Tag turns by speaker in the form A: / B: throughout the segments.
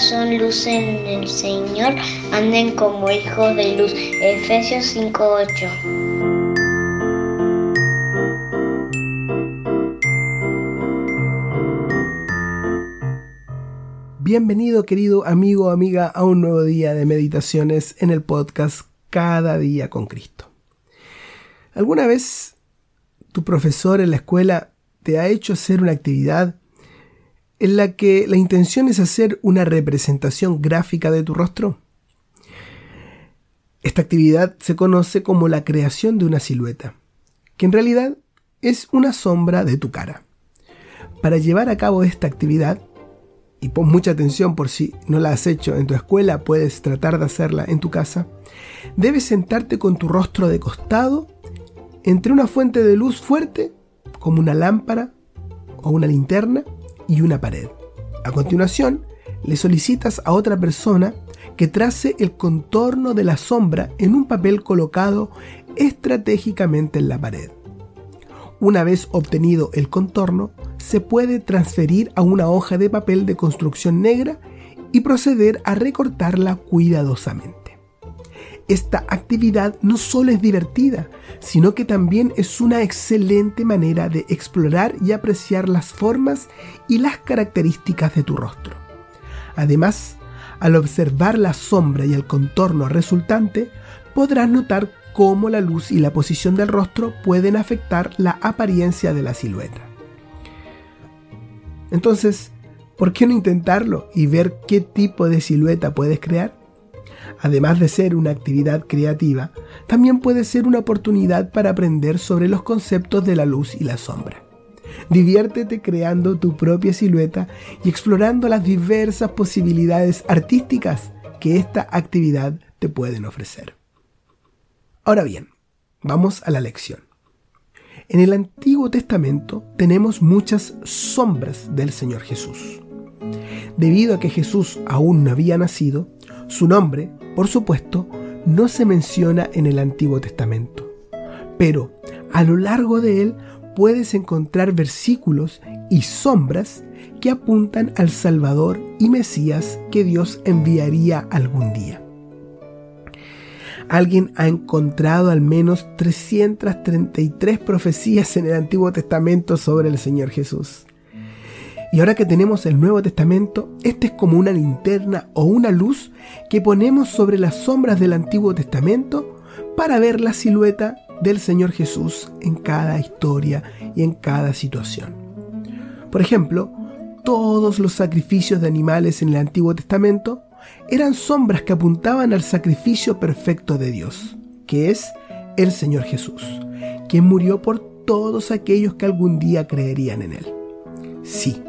A: son luz en el Señor, anden como hijos de luz. Efesios 5:8.
B: Bienvenido querido amigo o amiga a un nuevo día de meditaciones en el podcast Cada día con Cristo. ¿Alguna vez tu profesor en la escuela te ha hecho hacer una actividad en la que la intención es hacer una representación gráfica de tu rostro? Esta actividad se conoce como la creación de una silueta, que en realidad es una sombra de tu cara. Para llevar a cabo esta actividad, y pon mucha atención por si no la has hecho en tu escuela, puedes tratar de hacerla en tu casa, debes sentarte con tu rostro de costado entre una fuente de luz fuerte, como una lámpara o una linterna, y una pared. A continuación, le solicitas a otra persona que trace el contorno de la sombra en un papel colocado estratégicamente en la pared. Una vez obtenido el contorno, se puede transferir a una hoja de papel de construcción negra y proceder a recortarla cuidadosamente. Esta actividad no solo es divertida, sino que también es una excelente manera de explorar y apreciar las formas y las características de tu rostro. Además, al observar la sombra y el contorno resultante, podrás notar cómo la luz y la posición del rostro pueden afectar la apariencia de la silueta. Entonces, ¿por qué no intentarlo y ver qué tipo de silueta puedes crear? Además de ser una actividad creativa, también puede ser una oportunidad para aprender sobre los conceptos de la luz y la sombra. Diviértete creando tu propia silueta y explorando las diversas posibilidades artísticas que esta actividad te pueden ofrecer. Ahora bien, vamos a la lección. En el Antiguo Testamento tenemos muchas sombras del Señor Jesús. Debido a que Jesús aún no había nacido, su nombre, por supuesto, no se menciona en el Antiguo Testamento. Pero a lo largo de él puedes encontrar versículos y sombras que apuntan al Salvador y Mesías que Dios enviaría algún día. Alguien ha encontrado al menos 333 profecías en el Antiguo Testamento sobre el Señor Jesús. Y ahora que tenemos el Nuevo Testamento, este es como una linterna o una luz que ponemos sobre las sombras del Antiguo Testamento para ver la silueta del Señor Jesús en cada historia y en cada situación. Por ejemplo, todos los sacrificios de animales en el Antiguo Testamento eran sombras que apuntaban al sacrificio perfecto de Dios, que es el Señor Jesús, quien murió por todos aquellos que algún día creerían en Él. Sí,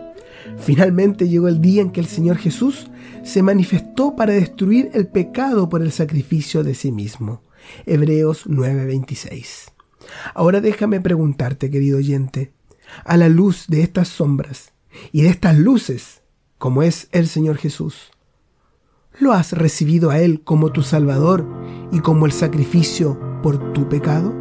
B: finalmente llegó el día en que el Señor Jesús se manifestó para destruir el pecado por el sacrificio de sí mismo. Hebreos 9:26. Ahora déjame preguntarte, querido oyente, a la luz de estas sombras y de estas luces, como es el Señor Jesús, ¿Lo has recibido a Él como tu Salvador y como el sacrificio por tu pecado?